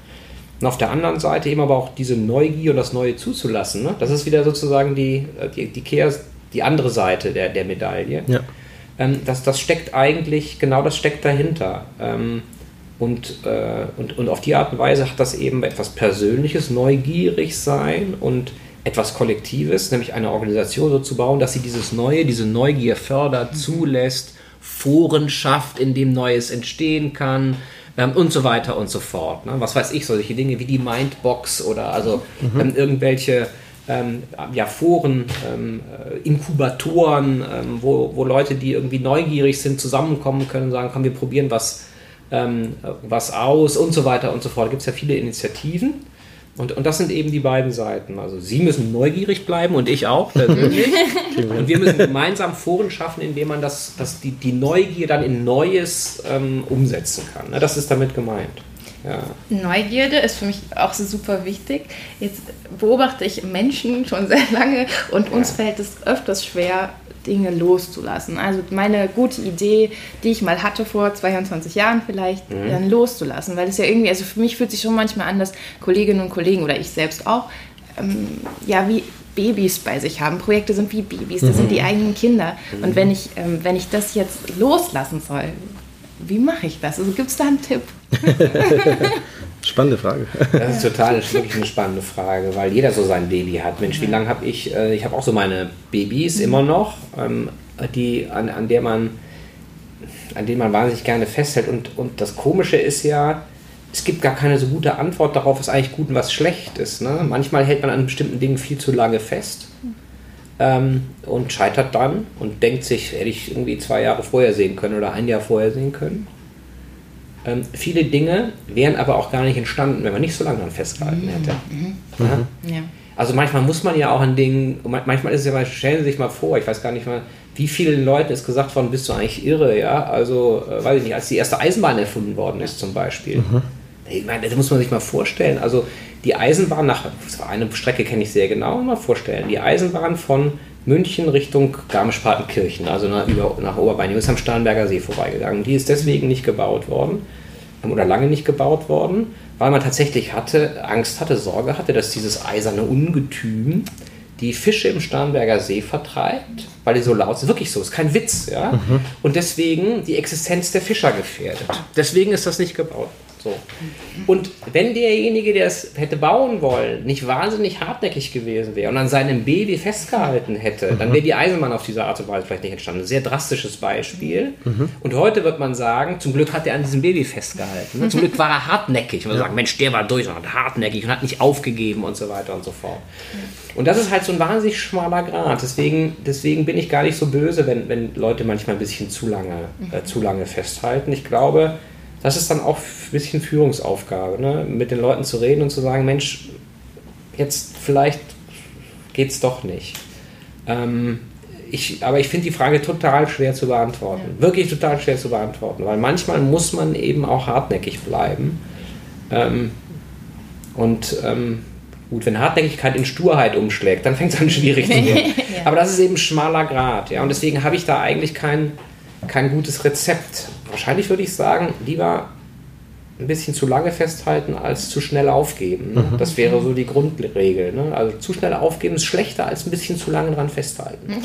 Und auf der anderen Seite eben aber auch diese Neugier und das Neue zuzulassen. Ne? Das ist wieder sozusagen die, äh, die, die, Kehr, die andere Seite der, der Medaille. Ja. Ähm, das, das steckt eigentlich, genau das steckt dahinter. Ähm, und, äh, und, und auf die Art und Weise hat das eben etwas Persönliches, neugierig sein und etwas Kollektives, nämlich eine Organisation so zu bauen, dass sie dieses Neue, diese Neugier fördert, zulässt, Foren schafft, in dem Neues entstehen kann, ähm, und so weiter und so fort. Ne? Was weiß ich, solche Dinge wie die Mindbox oder also mhm. ähm, irgendwelche ähm, ja, Foren, ähm, äh, Inkubatoren, ähm, wo, wo Leute, die irgendwie neugierig sind, zusammenkommen können und sagen, komm, wir probieren was, ähm, was aus und so weiter und so fort. Da gibt es ja viele Initiativen. Und, und das sind eben die beiden Seiten. Also Sie müssen neugierig bleiben und ich auch persönlich. und wir müssen gemeinsam Foren schaffen, indem man das, das die, die Neugier dann in Neues ähm, umsetzen kann. Das ist damit gemeint. Ja. Neugierde ist für mich auch so super wichtig. Jetzt beobachte ich Menschen schon sehr lange und uns ja. fällt es öfters schwer, Dinge loszulassen. Also meine gute Idee, die ich mal hatte vor 22 Jahren vielleicht, mhm. dann loszulassen. Weil es ja irgendwie, also für mich fühlt sich schon manchmal an, dass Kolleginnen und Kollegen oder ich selbst auch, ähm, ja, wie Babys bei sich haben. Projekte sind wie Babys, das mhm. sind die eigenen Kinder. Mhm. Und wenn ich, ähm, wenn ich das jetzt loslassen soll, wie mache ich das? Also gibt es da einen Tipp? Spannende Frage. Das ist total wirklich eine spannende Frage, weil jeder so sein Baby hat. Mensch, wie lange habe ich, äh, ich habe auch so meine Babys mhm. immer noch, ähm, die, an, an der man, an denen man wahnsinnig gerne festhält. Und, und das Komische ist ja, es gibt gar keine so gute Antwort darauf, was eigentlich gut und was schlecht ist. Ne? Manchmal hält man an bestimmten Dingen viel zu lange fest ähm, und scheitert dann und denkt sich, hätte ich irgendwie zwei Jahre vorher sehen können oder ein Jahr vorher sehen können. Ähm, viele Dinge wären aber auch gar nicht entstanden, wenn man nicht so lange daran festgehalten hätte. Mhm. Ja? Ja. Also manchmal muss man ja auch an Dingen, manchmal ist es ja mal, stellen Sie sich mal vor, ich weiß gar nicht mal, wie vielen Leuten ist gesagt worden, bist du eigentlich irre, ja? Also, äh, weiß ich nicht, als die erste Eisenbahn erfunden worden ist zum Beispiel. Mhm. Ich meine, das muss man sich mal vorstellen. Also die Eisenbahn nach, eine Strecke kenne ich sehr genau, mal vorstellen. Die Eisenbahn von München Richtung Garmisch-Partenkirchen, also nach, über, nach Oberbayern, ist am Starnberger See vorbeigegangen. Die ist deswegen nicht gebaut worden oder lange nicht gebaut worden, weil man tatsächlich hatte, Angst hatte, Sorge hatte, dass dieses eiserne Ungetüm die Fische im Starnberger See vertreibt, weil die so laut sind. Wirklich so, ist kein Witz. Ja? Mhm. Und deswegen die Existenz der Fischer gefährdet. Deswegen ist das nicht gebaut. So. Und wenn derjenige, der es hätte bauen wollen, nicht wahnsinnig hartnäckig gewesen wäre und an seinem Baby festgehalten hätte, mhm. dann wäre die Eisenbahn auf diese Art und Weise vielleicht nicht entstanden. Ein sehr drastisches Beispiel. Mhm. Und heute wird man sagen, zum Glück hat er an diesem Baby festgehalten. Zum Glück war er hartnäckig. Man ja. sagt, Mensch, der war durch und hartnäckig und hat nicht aufgegeben und so weiter und so fort. Und das ist halt so ein wahnsinnig schmaler Grad. Deswegen, deswegen bin ich gar nicht so böse, wenn, wenn Leute manchmal ein bisschen zu lange, äh, zu lange festhalten. Ich glaube, das ist dann auch ein bisschen Führungsaufgabe, ne? mit den Leuten zu reden und zu sagen, Mensch, jetzt vielleicht geht es doch nicht. Ähm, ich, aber ich finde die Frage total schwer zu beantworten. Ja. Wirklich total schwer zu beantworten, weil manchmal muss man eben auch hartnäckig bleiben. Ähm, und ähm, gut, wenn Hartnäckigkeit in Sturheit umschlägt, dann fängt es an schwierig zu werden. ja. Aber das ist eben ein schmaler Grad. Ja? Und deswegen habe ich da eigentlich kein, kein gutes Rezept. Wahrscheinlich würde ich sagen, lieber ein bisschen zu lange festhalten als zu schnell aufgeben. Ne? Mhm. Das wäre so die Grundregel. Ne? Also zu schnell aufgeben ist schlechter als ein bisschen zu lange dran festhalten.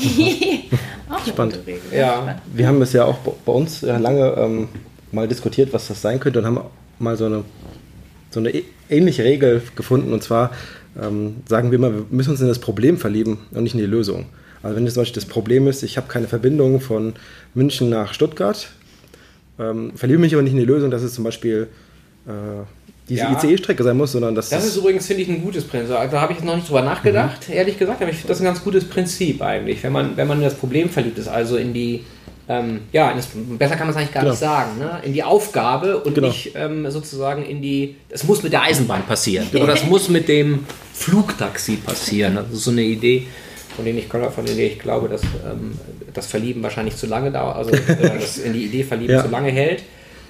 Spannend. Ja. Wir haben es ja auch bei uns lange ähm, mal diskutiert, was das sein könnte und haben mal so eine, so eine ähnliche Regel gefunden. Und zwar ähm, sagen wir immer, wir müssen uns in das Problem verlieben und nicht in die Lösung. Also wenn jetzt zum Beispiel das Problem ist, ich habe keine Verbindung von München nach Stuttgart, ähm, verliebe mich aber nicht in die Lösung, dass es zum Beispiel äh, diese ja. ICE-Strecke sein muss, sondern dass das ist übrigens, finde ich, ein gutes Prinzip. Da habe ich noch nicht drüber nachgedacht, mhm. ehrlich gesagt, aber ich finde das ein ganz gutes Prinzip eigentlich, wenn man, wenn man in das Problem verliebt ist, also in die, ähm, ja, das, besser kann man es eigentlich gar genau. nicht sagen, ne? in die Aufgabe und genau. nicht ähm, sozusagen in die, es muss mit der Eisenbahn passieren genau. oder das muss mit dem Flugtaxi passieren. Das ist so eine Idee, von denen ich, von denen ich glaube, dass ähm, das Verlieben wahrscheinlich zu lange dauert, also äh, das in die Idee verlieben ja. zu lange hält.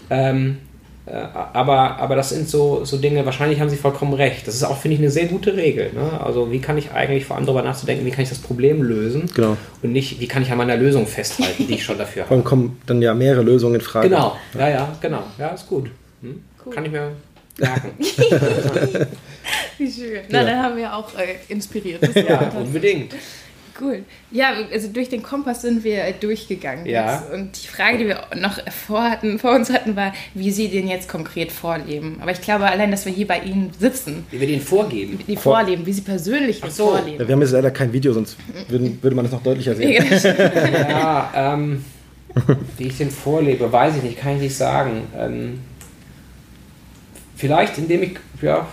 Ähm, äh, aber, aber das sind so, so Dinge, wahrscheinlich haben Sie vollkommen recht. Das ist auch, finde ich, eine sehr gute Regel. Ne? Also wie kann ich eigentlich, vor allem darüber nachzudenken, wie kann ich das Problem lösen genau. und nicht, wie kann ich an meiner Lösung festhalten, die ich schon dafür habe. Dann kommen dann ja mehrere Lösungen in Frage. Genau, ja, ja, genau. Ja, ist gut. Hm? Cool. Kann ich mir merken. wie schön. Na, ja. dann haben wir auch äh, inspiriert. ja, unbedingt. Cool. Ja, also durch den Kompass sind wir durchgegangen. Ja. Und die Frage, die wir noch vor, hatten, vor uns hatten, war, wie Sie den jetzt konkret vorleben. Aber ich glaube, allein, dass wir hier bei Ihnen sitzen. Wie wir den vorgeben. Die vor vorleben, wie Sie persönlich Ach so. vorleben. Ja, wir haben jetzt leider kein Video, sonst würden, würde man das noch deutlicher sehen. ja, ähm, wie ich den vorlebe, weiß ich nicht, kann ich nicht sagen. Ähm, vielleicht indem ich, ja,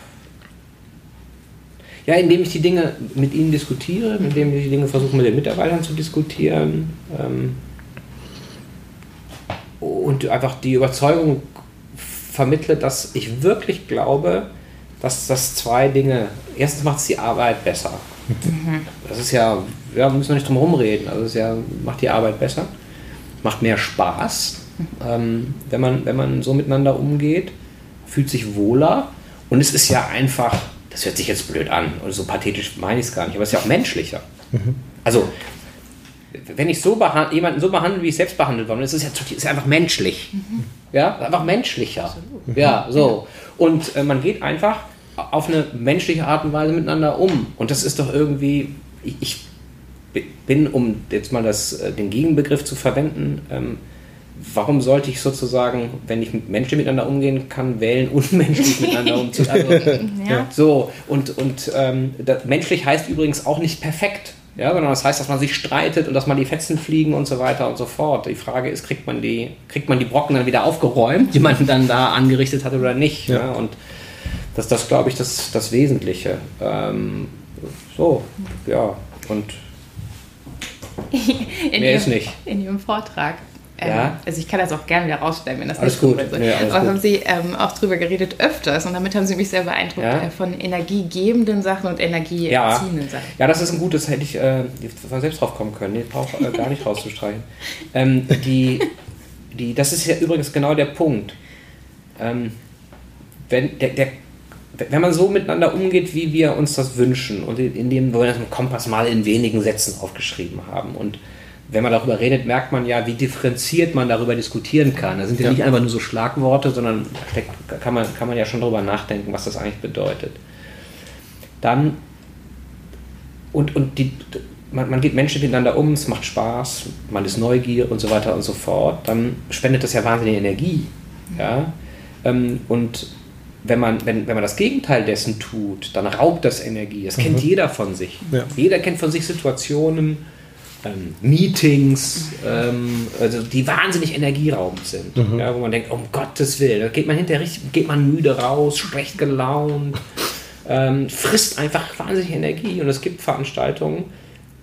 ja, indem ich die Dinge mit ihnen diskutiere, indem ich die Dinge versuche mit den Mitarbeitern zu diskutieren ähm, und einfach die Überzeugung vermittle, dass ich wirklich glaube, dass das zwei Dinge, erstens macht es die Arbeit besser. Mhm. Das ist ja, ja, müssen wir nicht drum herum reden, also es ja, macht die Arbeit besser, macht mehr Spaß, ähm, wenn, man, wenn man so miteinander umgeht, fühlt sich wohler und es ist ja einfach das hört sich jetzt blöd an oder so pathetisch meine ich es gar nicht, aber es ist ja auch menschlicher. Mhm. Also, wenn ich so jemanden so behandle, wie ich selbst behandelt worden bin, ist es ja, ist einfach menschlich. Mhm. Ja, einfach menschlicher. Absolut. Ja, so. Und äh, man geht einfach auf eine menschliche Art und Weise miteinander um. Und das ist doch irgendwie, ich, ich bin, um jetzt mal das, äh, den Gegenbegriff zu verwenden, ähm, warum sollte ich sozusagen, wenn ich mit Menschen miteinander umgehen kann, wählen, unmenschlich miteinander umzugehen? Also, ja. So, und, und ähm, menschlich heißt übrigens auch nicht perfekt. Ja, sondern das heißt, dass man sich streitet und dass man die Fetzen fliegen und so weiter und so fort. Die Frage ist, kriegt man die, kriegt man die Brocken dann wieder aufgeräumt, die man dann da angerichtet hat oder nicht? Ja. ja und das, das glaube ich, das, das Wesentliche. Ähm, so, ja, und in mehr ihrem, ist nicht. In Ihrem Vortrag ja. Also ich kann das auch gerne wieder rausstellen, wenn das alles nicht gut ist. Ja, Aber gut. haben Sie ähm, auch drüber geredet öfters und damit haben Sie mich sehr beeindruckt ja. äh, von energiegebenden Sachen und energieerziehenden Sachen. Ja, das ist ein gutes, hätte ich äh, von selbst drauf kommen können. Nee, brauche äh, gar nicht rauszustreichen. Ähm, die, die, das ist ja übrigens genau der Punkt. Ähm, wenn, der, der, wenn man so miteinander umgeht, wie wir uns das wünschen und indem wir das mit Kompass mal in wenigen Sätzen aufgeschrieben haben und wenn man darüber redet, merkt man ja, wie differenziert man darüber diskutieren kann. Da sind ja, ja. nicht einfach nur so Schlagworte, sondern kann man, kann man ja schon darüber nachdenken, was das eigentlich bedeutet. Dann, und, und die, man, man geht Menschen miteinander um, es macht Spaß, man ist neugierig und so weiter und so fort, dann spendet das ja wahnsinnige Energie. Ja? Ähm, und wenn man, wenn, wenn man das Gegenteil dessen tut, dann raubt das Energie. Das kennt mhm. jeder von sich. Ja. Jeder kennt von sich Situationen, ähm, Meetings, ähm, also die wahnsinnig energieraubend sind. Mhm. Ja, wo man denkt, um Gottes Willen, da geht man hinterher richtig, geht man müde raus, schlecht gelaunt, ähm, frisst einfach wahnsinnig Energie. Und es gibt Veranstaltungen,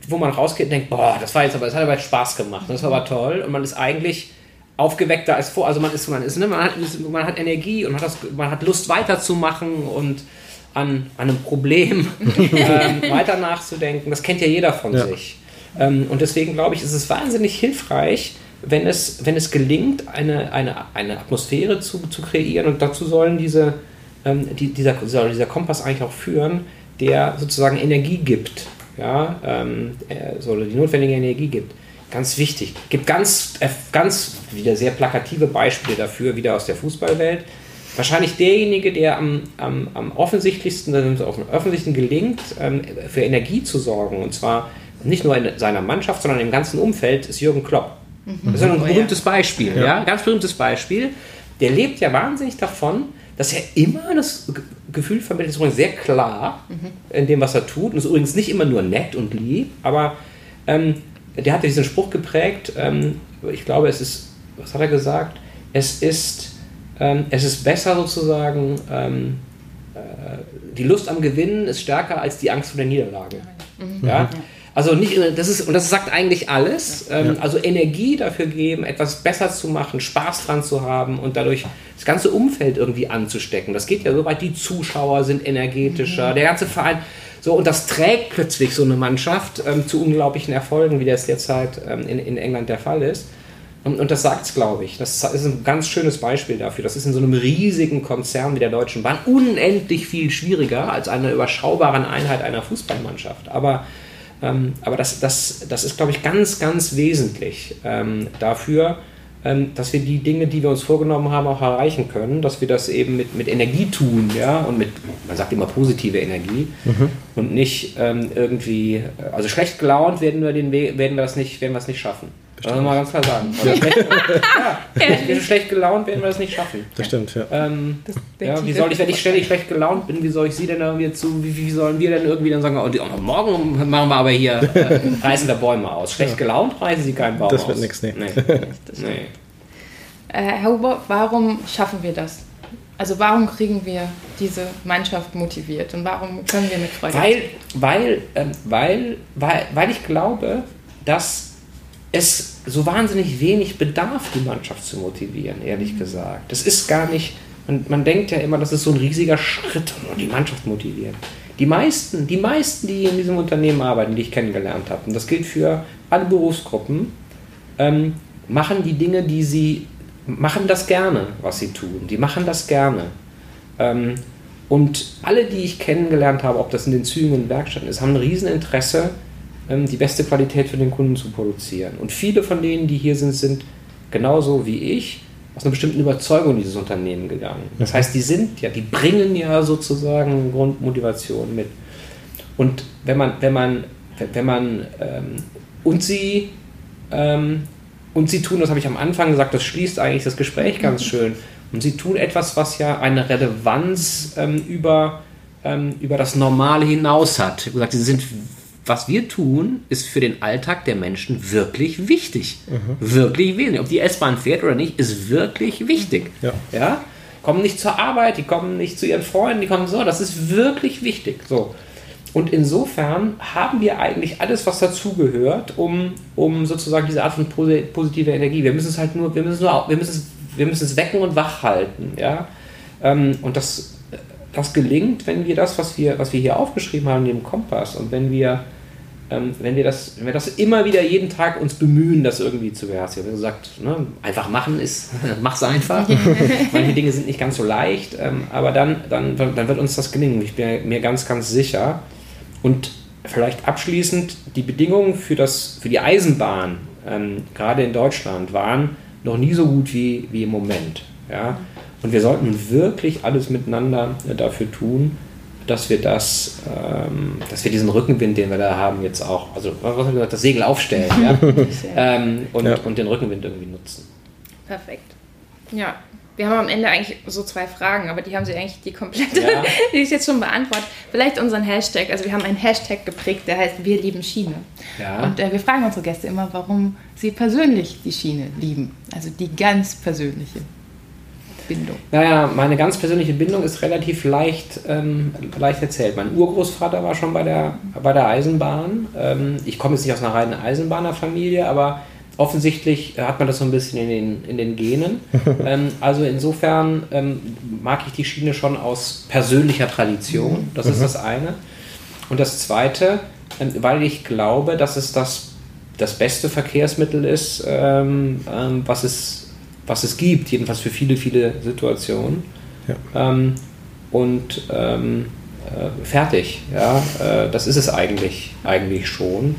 wo man rausgeht und denkt, boah, das war jetzt aber, das hat aber Spaß gemacht, das war aber toll. Und man ist eigentlich aufgeweckter als vor. Also man ist, man ist, ne, man hat, man hat Energie und hat das, man hat Lust weiterzumachen und an, an einem Problem ähm, weiter nachzudenken. Das kennt ja jeder von ja. sich. Ähm, und deswegen glaube ich, ist es wahnsinnig hilfreich, wenn es, wenn es gelingt, eine, eine, eine Atmosphäre zu, zu kreieren. Und dazu sollen diese, ähm, die, dieser, soll dieser Kompass eigentlich auch führen, der sozusagen Energie gibt. Ja, ähm, soll die notwendige Energie gibt. Ganz wichtig. Gibt ganz, äh, ganz wieder sehr plakative Beispiele dafür, wieder aus der Fußballwelt. wahrscheinlich derjenige, der am, am, am offensichtlichsten, auf dem offensichtlichen gelingt, ähm, für Energie zu sorgen. Und zwar nicht nur in seiner Mannschaft, sondern im ganzen Umfeld, ist Jürgen Klopp. Mhm. Das ist ein oh, berühmtes Beispiel, ja. ja, ganz berühmtes Beispiel. Der lebt ja wahnsinnig davon, dass er immer das Gefühl vermittelt, ist übrigens sehr klar mhm. in dem, was er tut. Und ist übrigens nicht immer nur nett und lieb, aber ähm, der hat diesen Spruch geprägt. Ähm, ich glaube, es ist, was hat er gesagt? Es ist, ähm, es ist besser sozusagen, ähm, äh, die Lust am Gewinnen ist stärker als die Angst vor der Niederlage. Mhm. Ja? Also nicht, das ist, und das sagt eigentlich alles. Ähm, ja. Also Energie dafür geben, etwas besser zu machen, Spaß dran zu haben und dadurch das ganze Umfeld irgendwie anzustecken. Das geht ja so weit, die Zuschauer sind energetischer, mhm. der ganze Verein. So, und das trägt plötzlich so eine Mannschaft ähm, zu unglaublichen Erfolgen, wie das derzeit ähm, in, in England der Fall ist. Und, und das sagt es, glaube ich. Das ist ein ganz schönes Beispiel dafür. Das ist in so einem riesigen Konzern wie der Deutschen Bahn unendlich viel schwieriger als eine überschaubare Einheit einer Fußballmannschaft. Aber ähm, aber das, das, das ist, glaube ich, ganz, ganz wesentlich ähm, dafür, ähm, dass wir die Dinge, die wir uns vorgenommen haben, auch erreichen können, dass wir das eben mit, mit Energie tun, ja, und mit, man sagt immer positive Energie mhm. und nicht ähm, irgendwie, also schlecht gelaunt werden wir, den werden wir das nicht, werden wir es nicht schaffen. Das muss man ganz klar sagen. Ja. Schlecht, ja, schlecht gelaunt werden wir das nicht schaffen. Das stimmt, ja. Ähm, das ja wie soll ich, wenn ich ständig schlecht gelaunt bin, wie soll ich Sie denn irgendwie zu, wie, wie sollen wir denn irgendwie dann sagen, oh, oh morgen machen wir aber hier äh, Reißen der Bäume aus. Schlecht gelaunt reißen Sie keinen Baum aus. Das wird nichts, nee. nee. nee. Äh, Herr Huber, warum schaffen wir das? Also warum kriegen wir diese Mannschaft motiviert und warum können wir mit Freude? Weil, weil, ähm, weil, weil, weil ich glaube, dass es so wahnsinnig wenig bedarf, die Mannschaft zu motivieren, ehrlich gesagt. Das ist gar nicht, man, man denkt ja immer, das ist so ein riesiger Schritt, und die Mannschaft motivieren. Die meisten, die meisten, die in diesem Unternehmen arbeiten, die ich kennengelernt habe, und das gilt für alle Berufsgruppen, ähm, machen die Dinge, die sie, machen das gerne, was sie tun. Die machen das gerne. Ähm, und alle, die ich kennengelernt habe, ob das in den Zügen und Werkstätten ist, haben ein Rieseninteresse, ähm, die beste Qualität für den Kunden zu produzieren. Und viele von denen, die hier sind, sind genauso wie ich aus einer bestimmten Überzeugung in dieses Unternehmen gegangen. Das heißt, die sind ja, die bringen ja sozusagen Grundmotivation mit. Und wenn man, wenn man, wenn man ähm, und sie ähm, und sie tun, das habe ich am Anfang gesagt, das schließt eigentlich das Gespräch ganz schön. Und sie tun etwas, was ja eine Relevanz ähm, über, ähm, über das Normale hinaus hat. Ich habe gesagt, sie sind was wir tun, ist für den Alltag der Menschen wirklich wichtig. Mhm. Wirklich wesentlich. Ob die S-Bahn fährt oder nicht, ist wirklich wichtig. Ja. ja. Kommen nicht zur Arbeit, die kommen nicht zu ihren Freunden, die kommen so. Das ist wirklich wichtig. So. Und insofern haben wir eigentlich alles, was dazugehört, um, um sozusagen diese Art von positiver Energie. Wir müssen es halt nur, wir müssen nur, wir müssen es, wir müssen es wecken und wach halten. Ja? Ähm, und das das gelingt, wenn wir das, was wir, was wir hier aufgeschrieben haben, in dem Kompass und wenn wir, ähm, wenn wir das, wenn wir das immer wieder jeden Tag uns bemühen, das irgendwie zu beherzigen. Wenn du sagst, ne, einfach machen ist, mach's einfach. Manche Dinge sind nicht ganz so leicht, ähm, aber dann, dann, dann wird uns das gelingen. Ich bin mir ganz, ganz sicher. Und vielleicht abschließend, die Bedingungen für, das, für die Eisenbahn, ähm, gerade in Deutschland, waren noch nie so gut wie, wie im Moment. Ja? Und wir sollten wirklich alles miteinander äh, dafür tun, dass wir das, ähm, dass wir diesen Rückenwind, den wir da haben, jetzt auch, also was haben wir gesagt, das Segel aufstellen ja? ähm, und, ja. und den Rückenwind irgendwie nutzen. Perfekt. Ja, wir haben am Ende eigentlich so zwei Fragen, aber die haben sie eigentlich die komplette, ja. die ist jetzt schon beantwortet. Vielleicht unseren Hashtag, also wir haben einen Hashtag geprägt, der heißt Wir lieben Schiene. Ja. Und äh, wir fragen unsere Gäste immer, warum sie persönlich die Schiene lieben. Also die ganz persönliche. Bindung? Naja, meine ganz persönliche Bindung ist relativ leicht, ähm, leicht erzählt. Mein Urgroßvater war schon bei der, bei der Eisenbahn. Ähm, ich komme jetzt nicht aus einer reinen Eisenbahnerfamilie, aber offensichtlich hat man das so ein bisschen in den, in den Genen. ähm, also insofern ähm, mag ich die Schiene schon aus persönlicher Tradition. Das mhm. ist das eine. Und das zweite, ähm, weil ich glaube, dass es das, das beste Verkehrsmittel ist, ähm, was es was es gibt, jedenfalls für viele, viele Situationen. Ja. Ähm, und ähm, äh, fertig. Ja? Äh, das ist es eigentlich, eigentlich schon.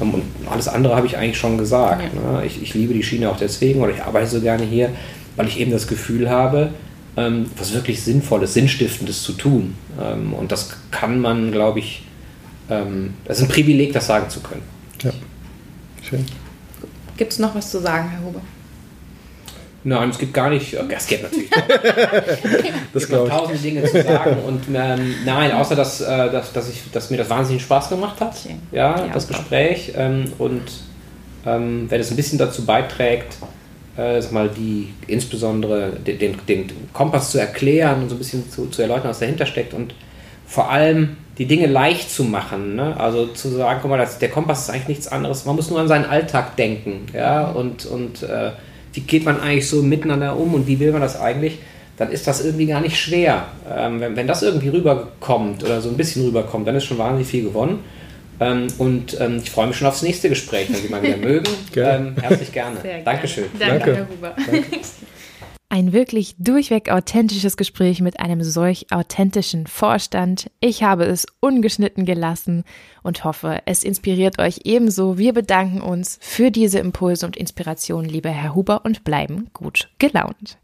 Ähm, und alles andere habe ich eigentlich schon gesagt. Ja. Ne? Ich, ich liebe die Schiene auch deswegen oder ich arbeite so gerne hier, weil ich eben das Gefühl habe, ähm, was wirklich Sinnvolles, Sinnstiftendes zu tun. Ähm, und das kann man, glaube ich, ähm, das ist ein Privileg, das sagen zu können. Ja, schön. Gibt es noch was zu sagen, Herr Huber? Nein, es gibt gar nicht, es gibt natürlich das gibt tausende Dinge zu sagen und ähm, nein, außer dass, äh, dass, dass, ich, dass mir das wahnsinnig Spaß gemacht hat, ja, ja das Gespräch ähm, und ähm, wenn es ein bisschen dazu beiträgt, äh, sag mal, die insbesondere den, den, den, Kompass zu erklären und so ein bisschen zu, zu erläutern, was dahinter steckt und vor allem die Dinge leicht zu machen. Ne? Also zu sagen, guck mal, das, der Kompass ist eigentlich nichts anderes. Man muss nur an seinen Alltag denken. Ja? Und, und äh, wie geht man eigentlich so miteinander um und wie will man das eigentlich? Dann ist das irgendwie gar nicht schwer. Ähm, wenn, wenn das irgendwie rüberkommt oder so ein bisschen rüberkommt, dann ist schon wahnsinnig viel gewonnen. Ähm, und ähm, ich freue mich schon aufs nächste Gespräch, wenn Sie mal wieder mögen. Ähm, herzlich gerne. Sehr Dankeschön. Danke, Danke. Herr Huber. Danke. Ein wirklich durchweg authentisches Gespräch mit einem solch authentischen Vorstand. Ich habe es ungeschnitten gelassen und hoffe, es inspiriert euch ebenso. Wir bedanken uns für diese Impulse und Inspiration, lieber Herr Huber, und bleiben gut gelaunt.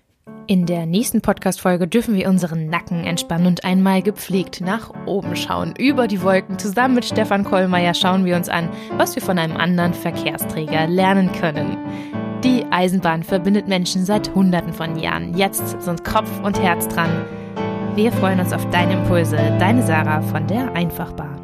In der nächsten Podcast-Folge dürfen wir unseren Nacken entspannen und einmal gepflegt nach oben schauen, über die Wolken. Zusammen mit Stefan Kollmeier schauen wir uns an, was wir von einem anderen Verkehrsträger lernen können. Die Eisenbahn verbindet Menschen seit Hunderten von Jahren. Jetzt sind Kopf und Herz dran. Wir freuen uns auf deine Impulse. Deine Sarah von der Einfachbahn.